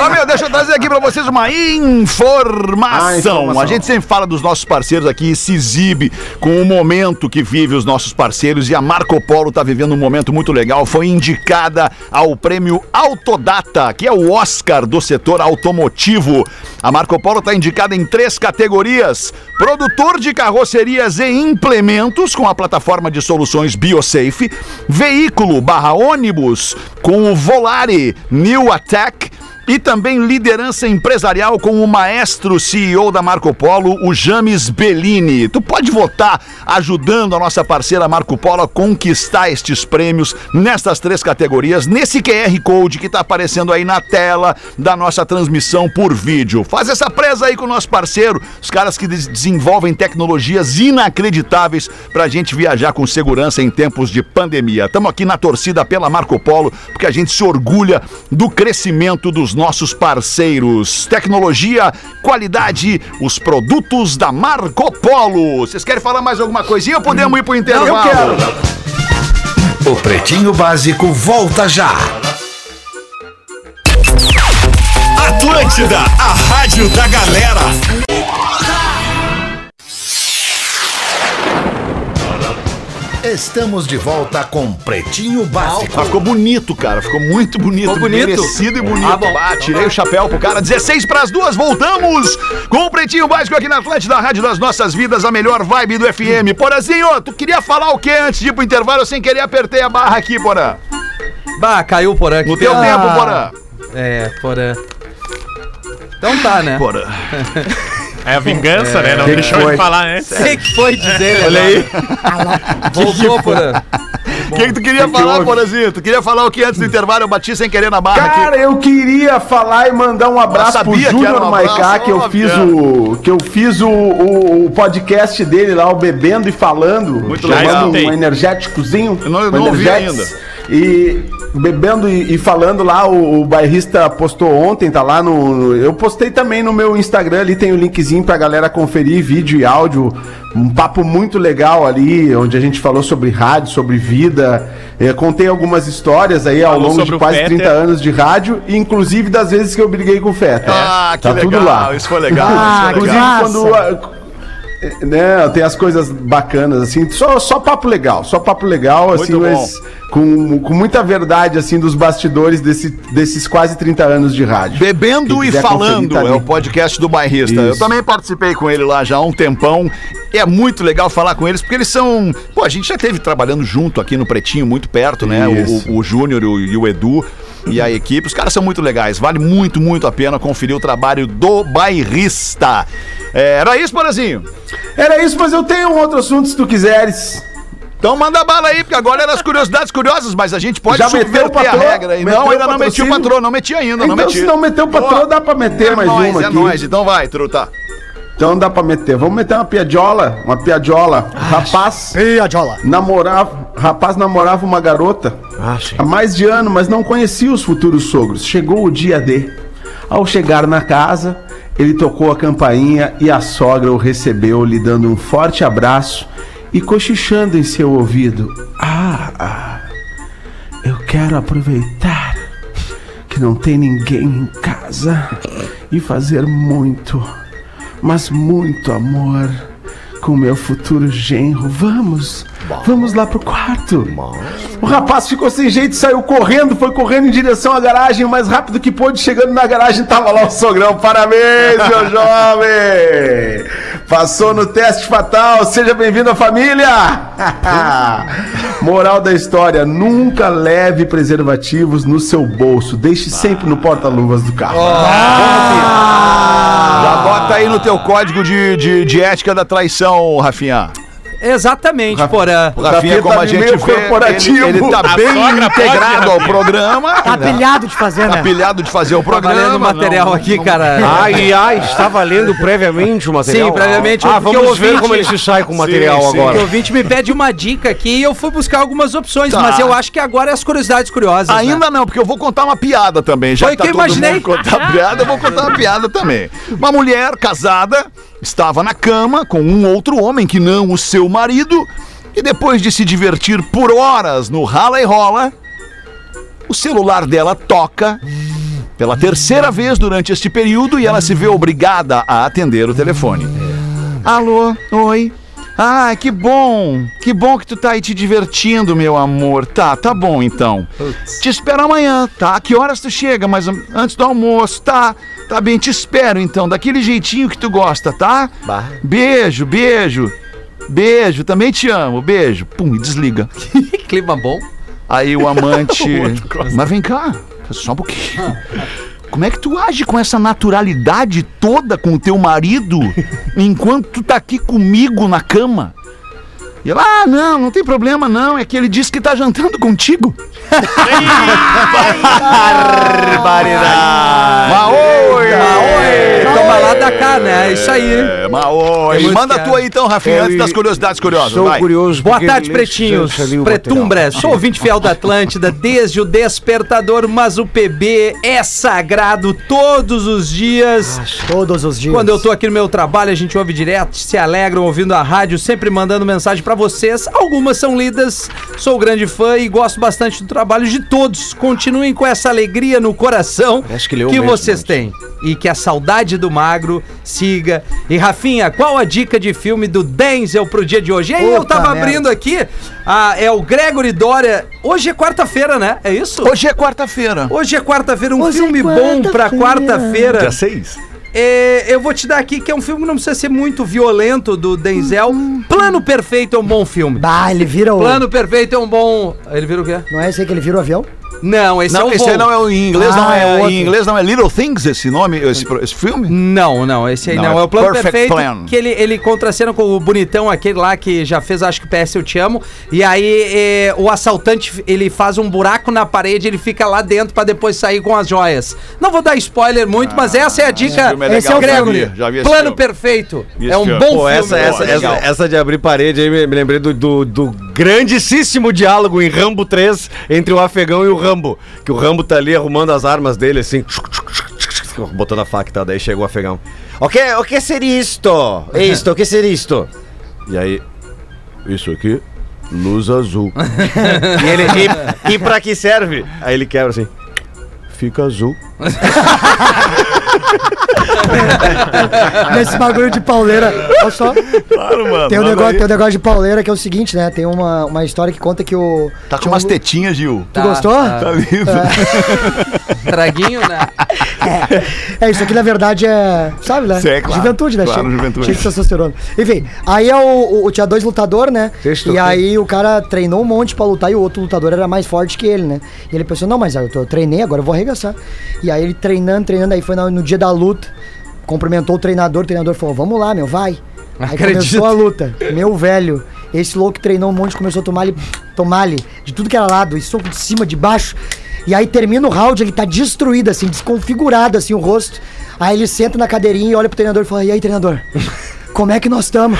Ó, meu, deixa eu trazer aqui pra vocês uma Ah, informação. informação. A gente sempre fala dos nossos parceiros aqui e se exibe com o momento que vive os nossos parceiros e a Marco Polo tá vivendo um momento muito legal. Foi indicada ao prêmio Autodata, que é o Oscar do setor automotivo. A Marco Polo tá indicada em três categorias: produtor de carrocerias e implementos com a plataforma de soluções BioSafe, veículo barra ônibus com o Volare New Attack e também liderança empresarial com o maestro CEO da Marco Polo, o James Bellini. Tu pode votar ajudando a nossa parceira Marco Polo a conquistar estes prêmios nestas três categorias, nesse QR Code que tá aparecendo aí na tela da nossa transmissão por vídeo. Faz essa presa aí com o nosso parceiro, os caras que des- desenvolvem tecnologias inacreditáveis pra gente viajar com segurança em tempos de pandemia. Estamos aqui na torcida pela Marco Polo, porque a gente se orgulha do crescimento dos nossos parceiros. Tecnologia, qualidade, os produtos da Marco Polo. Vocês querem falar mais alguma coisinha ou podemos ir pro intervalo? Eu quero. O Pretinho Básico volta já. Atlântida, a rádio da galera. Estamos de volta com Pretinho Básico. Ah, ficou bonito, cara. Ficou muito bonito. Ficou bonito? Merecido e bonito. Ah, bom. Ah, tirei o chapéu pro cara. 16 pras duas, voltamos com o Pretinho Básico aqui na Atlântida, Rádio das Nossas Vidas, a melhor vibe do FM. Porazinho, tu queria falar o quê antes de ir pro intervalo? Eu sem querer apertei a barra aqui, Porã. bah, caiu o porã aqui. No teu Ah, tempo, Porã. É, porã. Então tá, né? Porã. (laughs) É a vingança, né? Não que deixou foi? ele falar antes. Sei que foi dizer, Olha aí. (laughs) Voltou, porã. O que, que tu queria que falar, houve? Porazinho? Tu queria falar o que antes do intervalo? Eu bati sem querer na barra Cara, aqui. eu queria falar e mandar um abraço pro que Júnior Maicá, que eu fiz o que eu fiz o, o, o podcast dele lá, o Bebendo e Falando, Muito chamando legal. um energéticozinho. Eu não- eu um não ouvi Energetics. E bebendo e, e falando lá, o, o bairrista postou ontem, tá lá no. Eu postei também no meu Instagram, ali tem o linkzinho pra galera conferir vídeo e áudio. Um papo muito legal ali, onde a gente falou sobre rádio, sobre vida. Eu contei algumas histórias aí ao Falou longo de quase Fetter. 30 anos de rádio, inclusive das vezes que eu briguei com o Feta. Ah, que tá legal. tudo lá. Isso foi legal. Ah, isso foi Inclusive, legal. Graça. quando, né, tem as coisas bacanas, assim, só, só papo legal, só papo legal, assim, mas com, com muita verdade, assim, dos bastidores desse, desses quase 30 anos de rádio. Bebendo e Falando tá é o podcast do bairrista. Eu Isso. também participei com ele lá já há um tempão. É muito legal falar com eles, porque eles são. Pô, a gente já teve trabalhando junto aqui no Pretinho, muito perto, né? Isso. O, o, Júnior e o Edu e a equipe. Os caras são muito legais. Vale muito, muito a pena conferir o trabalho do bairrista. É, era isso, Porazinho? Era isso, mas eu tenho um outro assunto se tu quiseres. Então manda bala aí, porque agora eram as curiosidades curiosas, mas a gente pode Já subverter a regra. Meteu Não, ainda não meti o patrão, não meti ainda, não então, meti. se não meteu o patrão, dá pra meter é mais nóis, uma é aqui. nóis. Então vai, truta. Então dá pra meter. Vamos meter uma piadiola, uma piadiola. Rapaz Piadiola. namorava, rapaz namorava uma garota Ah, há mais de ano, mas não conhecia os futuros sogros. Chegou o dia D. Ao chegar na casa, ele tocou a campainha e a sogra o recebeu, lhe dando um forte abraço e cochichando em seu ouvido. Ah, ah, eu quero aproveitar que não tem ninguém em casa e fazer muito, mas muito amor com meu futuro genro. Vamos, vamos lá pro quarto. O rapaz ficou sem jeito, saiu correndo, foi correndo em direção à garagem, o mais rápido que pôde. Chegando na garagem, tava lá o sogrão. Parabéns, meu (laughs) jovem! Passou no teste fatal, seja bem-vindo à família! (laughs) Moral da história: nunca leve preservativos no seu bolso, deixe sempre no porta-luvas do carro. Já bota aí no teu código de, de, de ética da traição, Rafinha. Exatamente, Porã. O Rafinha, como tá a gente meio vê, corporativo. ele, ele tá A bem integrado ao programa. Tá pilhado de fazer, Tá né? pilhado de fazer o Tá programa. valendo material não- aqui, cara. Ai, ai, estava lendo previamente o material? Sim, previamente, Ah, vamos o ver ouvinte- como ele se sai com o material sim. agora. O ouvinte me pede uma dica aqui e eu fui buscar algumas opções, Tá. mas eu acho que agora é as curiosidades curiosas. né? Ainda não, porque eu vou contar uma piada também. Já Foi que que tá eu todo imaginei. mundo contar piada, eu vou contar uma piada também. Uma mulher casada estava na cama com um outro homem que não o seu marido e depois de se divertir por horas no rala e rola, o celular dela toca pela terceira vez durante este período e ela se vê obrigada a atender o telefone. Alô, oi. Ah, que bom! Que bom que tu tá aí te divertindo, meu amor. Tá, tá bom então. Te espero amanhã, tá? Que horas tu chega? Mas an- antes do almoço, tá? Tá bem, te espero então, daquele jeitinho que tu gosta, tá? Bah. Beijo, beijo. Beijo, também te amo. Beijo. Pum, e desliga. Que (laughs) clima bom. Aí o (laughs) amante. Mas vem cá, só um pouquinho. Como é que tu age com essa naturalidade toda com o teu marido enquanto tu tá aqui comigo na cama? E ela, ah, não, não tem problema não, é que ele disse que tá jantando contigo. (laughs) Barbaridade! Cá, né? É isso aí. É, Maoi! muito Manda caro. tu aí então, Rafinha, antes das curiosidades curiosas, Sou vai. curioso. Boa tarde, pretinhos. Pretumbras, sou ouvinte fiel da Atlântida desde o despertador, mas o PB é sagrado todos os dias. Todos os dias. Quando eu tô aqui no meu trabalho, a gente ouve direto, se alegram ouvindo a rádio, sempre mandando mensagem pra vocês. Algumas são lidas, sou grande fã e gosto bastante do trabalho de todos. Continuem com essa alegria no coração Parece que leu que mesmo, vocês gente. têm. E que a saudade do magro siga. E Rafinha, qual a dica de filme do Denzel pro dia de hoje? E aí, eu tava merda. abrindo aqui, ah, é o Gregory Dória. Hoje é quarta-feira, né? É isso? Hoje é quarta-feira. Hoje é quarta-feira, um Hoje é filme bom pra quarta-feira. quarta-feira. seis? É, eu vou te dar aqui que é um filme que não precisa ser muito violento do Denzel. Plano Perfeito é um bom filme. Bah, ele vira o... Plano Perfeito é um bom. Ele vira o quê? Não é esse aí que ele vira o avião? Não, esse é Não, o esse aí voo. não é o em inglês, não Ah, é, é outro. em inglês não é Little Things esse nome, esse, esse filme? Não, não, esse aí Não, não. é É, o plano Perfect perfeito Plan. que ele, ele contracena com o bonitão, aquele lá que já fez, acho que PS Eu Te Amo. E aí é, o assaltante, ele faz um buraco na parede, ele fica lá dentro pra depois sair com as joias. Não vou dar spoiler muito, mas essa é a dica. filme é Esse é o legal, Gregory. já vi, já vi esse Plano filme. Perfeito. Vi É esse um filme. bom Pô, filme. essa, essa, essa, legal. essa de abrir parede aí me, me lembrei do, do, do grandíssimo diálogo em Rambo 3 entre o afegão e o Rambo. Que o Rambo tá ali arrumando as armas dele, assim, botando a faca e tal. Daí chega o afegão. O que, o que seria isto? Isto, o que seria isto? E aí, isso aqui, luz azul. (laughs) e ele, e, e pra que serve? Aí ele quebra assim, fica azul. (laughs) Nesse bagulho de pauleira. Olha só. Claro, mano. Tem um, negócio, tem um negócio de pauleira que é o seguinte, né? Tem uma, uma história que conta que o. Tá com tinha um- umas tetinhas, Gil. Tu gostou? Tá lindo. (laughs) Traguinho, né? É, isso aqui na verdade é. Sabe, né? Sim, claro. Juventude, né? Claro, cheio, juventude. cheio de testosterona. Enfim, aí é o, o- tinha dois lutadores, né? Testosterona. E aí o cara treinou um monte pra lutar e o outro lutador era mais forte que ele, né? E ele pensou, não, mas eu, eu treinei, agora eu vou arregaçar. E aí ele treinando, treinando, aí foi no, no dia da luta, cumprimentou o treinador, o treinador falou, vamos lá, meu, vai. Aí Acredito. começou a luta. Meu velho, esse louco treinou um monte, começou a tomar-lhe tomar de tudo que era lado, e soco de cima, de baixo. E aí termina o round, ele tá destruído, assim, desconfigurado, assim, o rosto. Aí ele senta na cadeirinha e olha pro treinador e fala, e aí, treinador? Como é que nós estamos?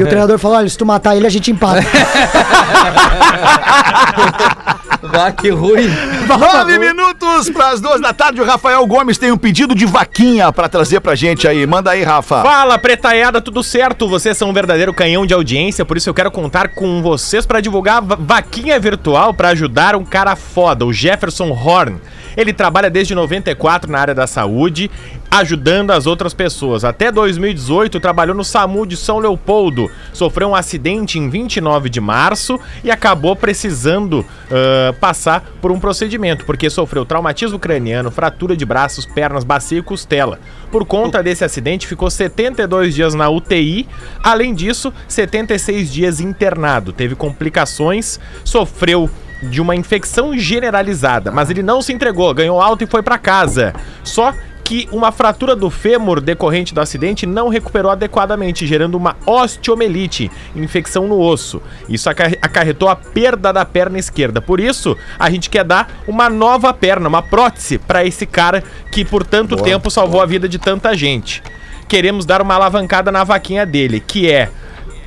e o treinador fala, olha, se tu matar ele, a gente empata. (laughs) Vá, que ruim. Nove minutos para as duas da tarde. O Rafael Gomes tem um pedido de vaquinha para trazer pra gente aí. Manda aí, Rafa. Fala, pretaiada, tudo certo? Vocês são um verdadeiro canhão de audiência, por isso eu quero contar com vocês para divulgar a vaquinha virtual para ajudar um cara foda, o Jefferson Horn. Ele trabalha desde 94 na área da saúde, ajudando as outras pessoas. Até 2018 trabalhou no SAMU de São Leopoldo. Sofreu um acidente em 29 de março e acabou precisando ah, passar por um procedimento, porque sofreu traumatismo craniano, fratura de braços, pernas, bacia e costela. Por conta desse acidente, ficou 72 dias na UTI. Além disso, 76 dias internado. Teve complicações, sofreu de uma infecção generalizada, mas ele não se entregou, ganhou alta e foi pra casa. Só que uma fratura do fêmur decorrente do acidente não recuperou adequadamente, gerando uma osteomelite, infecção no osso. Isso acarre- acarretou a perda da perna esquerda. Por isso, a gente quer dar uma nova perna, uma prótese para esse cara que por tanto tempo salvou a vida de tanta gente. Queremos dar uma alavancada na vaquinha dele, que é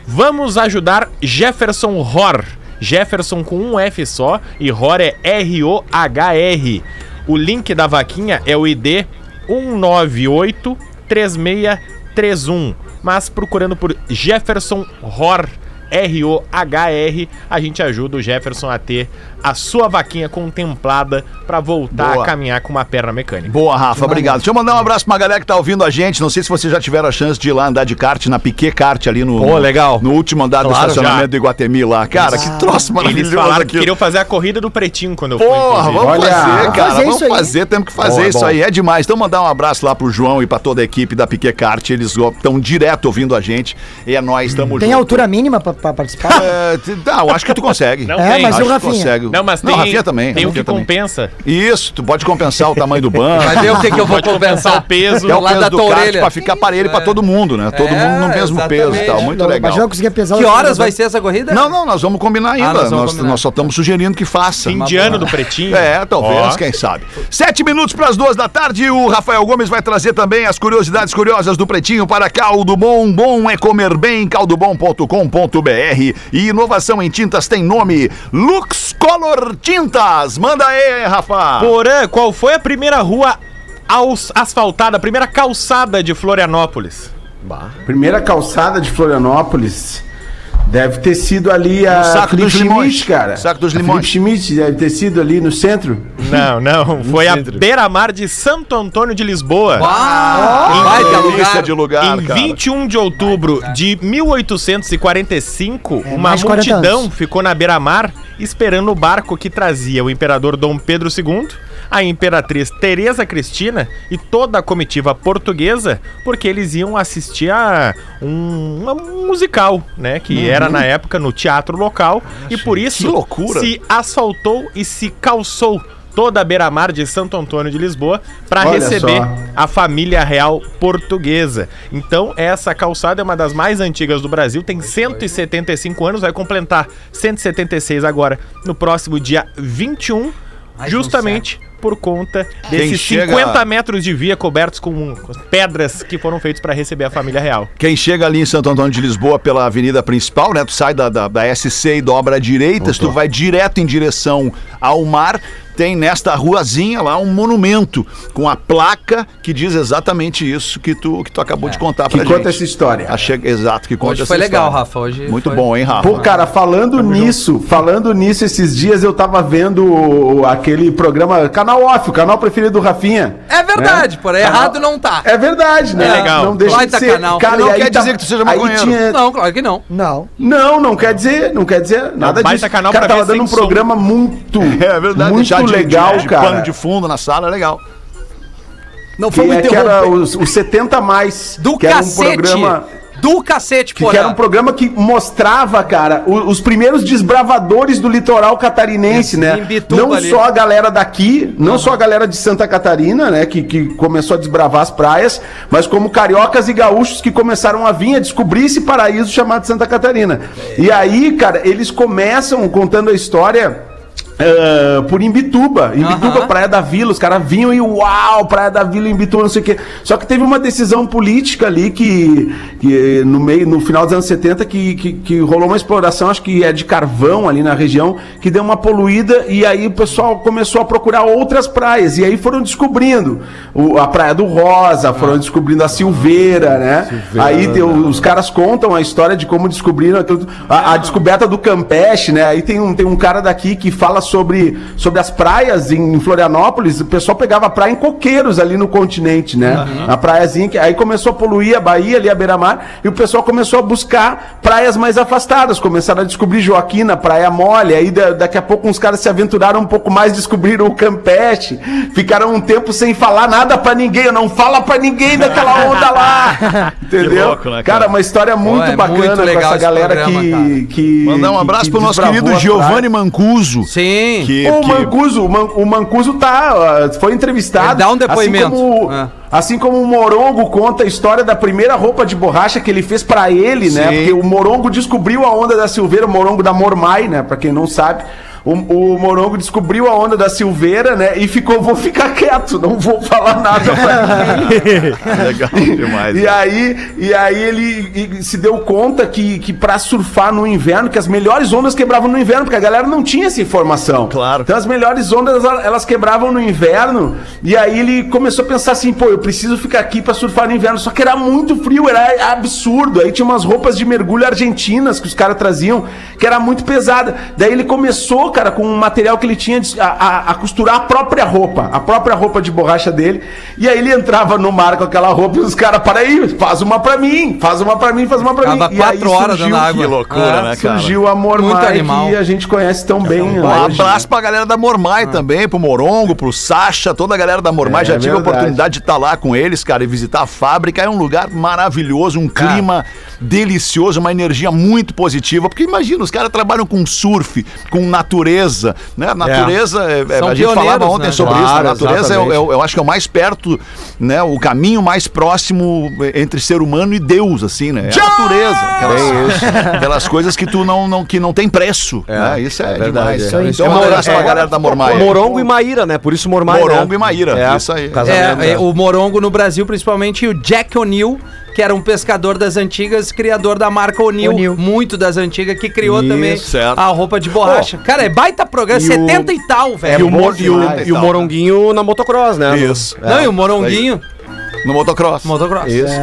Vamos ajudar Jefferson Hor. Jefferson com um F só e Hor é R-O-H-R. O link da vaquinha é o ID 1983631. Mas procurando por Jefferson Hor, R-O-H-R, a gente ajuda o Jefferson a ter a sua vaquinha contemplada pra voltar Boa. a caminhar com uma perna mecânica. Boa, Rafa, obrigado. Deixa eu mandar um abraço pra uma galera que tá ouvindo a gente. Não sei se vocês já tiveram a chance de ir lá andar de kart na Piquet Kart ali no, Pô, legal. no último andar do Claro, estacionamento já. do Iguatemi lá. Cara, que troço Eles maravilhoso falaram que queriam fazer a corrida do pretinho quando eu fui. Porra, vamos Olha, fazer, vamos cara. fazer vamos fazer, temos que fazer Boa, isso bom. aí. É demais. Então, mandar um abraço lá pro João e pra toda a equipe da Piquet Kart. Eles estão direto ouvindo a gente. E é nós, tamo Tem junto. altura mínima pra, pra participar? É, te- tá, eu acho que tu consegue. Não É, tem. mas acho o Rafinha? consegue. Não, mas Não, tem, Rafinha também. tem o que também. compensa. Isso, tu pode compensar o tamanho do banco. Vai ver o que, que eu vou compensar o peso. É o peso da do kart orelha. pra ficar parelho pra todo mundo, né? Todo É, mundo no mesmo peso e tal. Muito Não, legal. Imagina eu conseguir pesar Que horas vai ser essa corrida? Não, não, nós vamos combinar ainda. Ah, nós vamos nós, combinar. nós só estamos sugerindo que faça. Fim de ano do pretinho. É, talvez, Ó. quem sabe. Sete minutos para as duas da tarde. O Rafael Gomes vai trazer também as curiosidades curiosas do Pretinho para Caldo Bom. Bom é comer bem. caldobom.com.br. E inovação em tintas tem nome Lux Color Tintas. Manda aí, Rafa. Porã, qual foi a primeira rua aos- asfaltada, a primeira calçada de Florianópolis? Primeira calçada de Florianópolis deve ter sido ali a No Saco dos Limões. Schmidt, cara. Saco dos A Limões. Felipe Schmidt deve ter sido ali no centro. Não, não. (laughs) Foi a beira-mar de Santo Antônio de Lisboa. Ah, vai lugar. de lugar, em cara. 21 de outubro de 1845, uma mais de 40 multidão ficou na beira-mar esperando o barco que trazia o imperador Dom Pedro II, a imperatriz Teresa Cristina e toda a comitiva portuguesa, porque eles iam assistir a um, musical, né, que era na época no teatro local. E por isso se asfaltou e se calçou toda a beira-mar de Santo Antônio de Lisboa para receber só. a família real portuguesa. Então, essa calçada é uma das mais antigas do Brasil, tem 175 anos, vai completar 176 agora no próximo dia 21, Mais justamente por conta desses chega- 50 metros de via cobertos com pedras que foram feitos para receber a família real. Quem chega ali em Santo Antônio de Lisboa pela avenida principal, né? Tu sai da, da, da SC e dobra à direita, se tu vai direto em direção ao mar, tem nesta ruazinha lá um monumento com a placa que diz exatamente isso que tu, que tu acabou de contar Que pra conta gente. essa história. Achei, exato, que conta Hoje essa foi legal, história. Rafa. Hoje Muito foi- bom, hein, Rafa? Pô, cara, falando nisso, falando nisso, esses dias eu tava vendo aquele programa, canal off, o canal preferido do Rafinha. É verdade, É. porém errado não tá. É verdade, né? É legal. Não deixa Baita de ser. canal. Cara, Não aí quer tá- dizer que tu seja maconheiro. tinha- Não, claro que não. Não. Não, não quer dizer, não quer dizer nada baita disso. canal o cara pra tava ver dando um som. programa muito, (laughs) É verdade, muito de- legal, de, de cara. pano de fundo na sala é legal. Não que, é, que era os, os 70 mais, Do que era um cacete. programa Do cacete, porra. que era um programa que mostrava, cara, o- os primeiros desbravadores do litoral catarinense, né? em Bituba Não ali. só a galera daqui, não só a galera de Santa Catarina, né, que, que começou a desbravar as praias, mas como cariocas e gaúchos que começaram a vir a descobrir esse paraíso chamado Santa Catarina. E aí, cara, eles começam contando a história eh, por Imbituba, Imbituba, Aham. Praia da Vila, os caras vinham e uau, Praia da Vila, Imbituba, não sei o quê. Só que teve uma decisão política ali que, que no meio, no final dos anos 70, que, que, que rolou uma exploração, acho que é de carvão ali na região, que deu uma poluída e aí o pessoal começou a procurar outras praias. E aí foram descobrindo o- a Praia do Rosa, foram descobrindo a Silveira, né? aí tem o- os caras contam a história de como descobriram aquilo, a, a descoberta do Campeche, né? Aí tem um, tem um cara daqui que fala sobre, sobre as praias em, Florianópolis. O pessoal pegava praia em coqueiros ali no continente, né? A praiazinha que aí começou a poluir a Bahia ali, a beira-mar, e o pessoal começou a buscar praias mais afastadas. Começaram a descobrir Joaquina, Praia Mole. Aí da- daqui a pouco uns caras se aventuraram um pouco mais, descobriram o Campeche. Ficaram um tempo sem falar nada pra ninguém. Não fala pra ninguém daquela onda lá. (laughs) Entendeu? louco, né, cara? cara? uma história muito é bacana muito com legal essa galera programa, que, que. Mandar um abraço que pro nosso querido Giovanni. Mancuso. Sim. Que, O que- Mancuso, o, Man- o Mancuso tá, foi entrevistado. Ele dá um depoimento. Assim como, É. assim como o Morongo conta a história da primeira roupa de borracha que ele fez pra ele, né? Sim. Porque o Morongo descobriu a onda da Silveira, o Morongo da Mormai, né? Pra quem não sabe. O, o Morongo descobriu a onda da Silveira, né? E ficou, vou ficar quieto, não vou falar nada pra ninguém. (laughs) Legal demais. E né? aí, e aí ele e se deu conta que, que para surfar no inverno, que as melhores ondas quebravam no inverno, porque a galera não tinha essa informação. Claro. Então as melhores ondas elas quebravam no inverno. E aí ele começou a pensar assim, pô, eu preciso ficar aqui para surfar no inverno. Só que era muito frio, era absurdo. Aí tinha umas roupas de mergulho argentinas que os caras traziam, que era muito pesada. Daí ele começou, cara, com um material que ele tinha de- a, a- a costurar a própria roupa, a própria roupa de borracha dele. E aí ele entrava no mar com aquela roupa e os caras, para aí, faz uma pra mim, faz uma pra mim, faz uma pra Ficava mim. E aí quatro horas da água. Que loucura, É. né, cara? Surgiu o Amor Muito Mai, animal. que a gente conhece tão bem. Um hoje, abraço pra galera da Mormai também, pro Morongo, pro Sacha, toda a galera da Mormai. É Já tive a oportunidade de estar lá com eles, cara, e visitar a fábrica. É um lugar maravilhoso, um clima delicioso, uma energia muito positiva. Porque imagina, os caras trabalham com surf, com natureza, né? A natureza, é, é, São a gente falava ontem né? sobre isso. Claro, A natureza é, é eu acho que é o mais perto, né? O caminho mais próximo entre ser humano e Deus, assim, né? É a natureza. Aquelas, aquelas coisas que tu não, não, que não tem preço. né? Isso é, verdade, demais. é. Isso Então, aí. um abraço É, pra galera da Mormai. Morongo e Maíra, né? Por isso Mormai. Morongo né? e Maíra, É, isso aí. Casamento, É, é, é. o Morongo no Brasil, principalmente, e o Jack O'Neill, que era um pescador das antigas, criador da marca O'Neill, muito das antigas, que criou Isso, também certo. a roupa de borracha. Cara, é baita programa, e o- 70 e tal, velho. E o, Mor- e o- e o. Moronguinho na motocross, né? Isso. Não, e o Moronguinho, No motocross. motocross. Isso.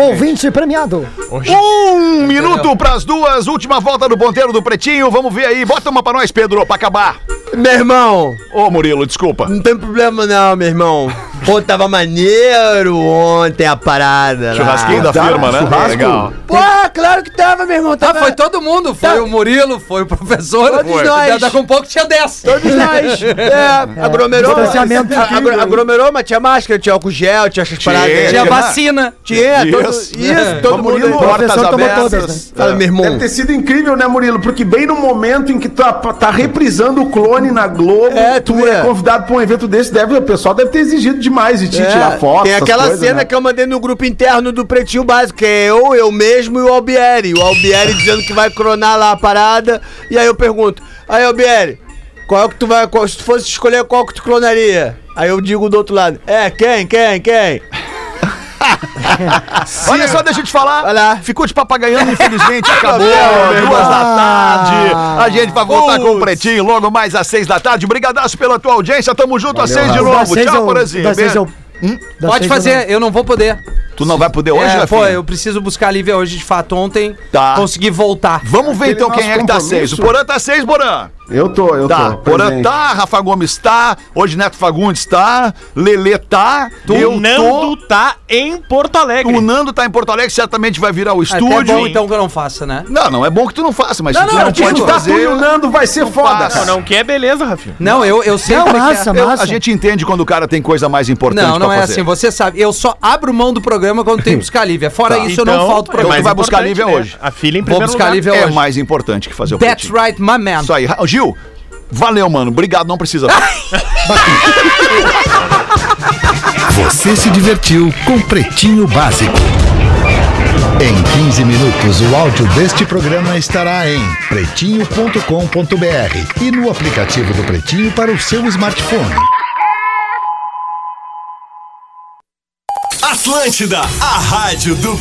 Ouvinte premiado. Um minuto pras duas, última volta do ponteiro do Pretinho. Vamos ver aí. Bota uma pra nós, Pedro, pra acabar. Meu irmão, Ô, Murilo, desculpa. não tem problema não, meu irmão. Pô, tava maneiro ontem a parada. lá. Churrasquinho da Tá, firma, né? churrasco. Legal. Pô, claro que tava, meu irmão. Ah, Tava... foi todo mundo. Foi Tá. o Murilo, foi o professor. Todos foi. nós. Daqui a pouco tinha 10. Todos nós. (laughs) É, aglomerou. distanciamento a- agro- aglomerou, mas tinha máscara, tinha álcool gel, tinha essas paradas. aí. Tinha Tinha vacina. Tinha, todo, Isso. isso, todo mundo. Murilo, professor Portas tomou abertas. todas, né? Fala, meu irmão. Deve ter sido incrível, né, Murilo? Porque bem no momento em que tu tá, tá reprisando o clone na Globo, É, tu é é. convidado pra um evento desse, deve, o pessoal deve ter exigido demais de te É, tirar foto. Tem aquela coisas, cena né? que eu mandei no grupo interno do Pretinho Básico, que é eu, eu mesmo e o Albieri. O Albieri dizendo que vai cronar lá a parada. E aí eu pergunto, aí Albieri, qual é que tu vai. qual- se tu fosse escolher qual que tu clonaria? Aí eu digo do outro lado, é, quem, quem, quem? Olha só, deixa eu te falar. Lá. Ficou de papagaiando, infelizmente. Acabou. Duas da tarde. A gente vai voltar com o Pretinho logo mais às seis da tarde. Brigadaço pela tua audiência. Tamo junto às seis de novo. Tchau, Porazinho. das Pode fazer, eu não vou poder. Tu não vai poder hoje, é, Rafinha? pô, eu preciso buscar a Lívia hoje, de fato, ontem. Tá. Consegui voltar. Vamos ver Aquele então quem é que tá seis. O Porã tá seis, Porã. Eu tô, eu Tá, tô. Porã presente. tá, Rafa Gomes tá, hoje Neto Fagundes tá, Lelê tá, eu O Nando tá em Porto Alegre. tô. O Nando tá em Porto Alegre, certamente vai vir ao Até estúdio. bom, então, que eu não faça, né? Não, não é bom que tu não faça, mas Não, tu não, não eu pode Tá tu fazer... e o Nando vai ser foda. Não, não quer, beleza, Rafinha. Não, eu, eu sempre... Não, massa, Eu- massa. a gente entende quando o cara tem coisa mais importante Não, não pra é fazer. assim, você sabe. Eu só abro mão do programa quando tem que (laughs) buscar a Lívia. Fora Tá. isso, eu não falto pro Então programa. tu vai buscar Lívia né? hoje. A filha em Vou primeiro buscar. Lívia É hoje. mais importante que fazer o That's pretinho. right, my man. Isso aí. Gil, valeu, mano. Obrigado, não precisa. (laughs) Você se divertiu com Pretinho Básico. Em 15 minutos, o áudio deste programa estará em pretinho.com.br e no aplicativo do Pretinho para o seu smartphone. Atlântida, a rádio do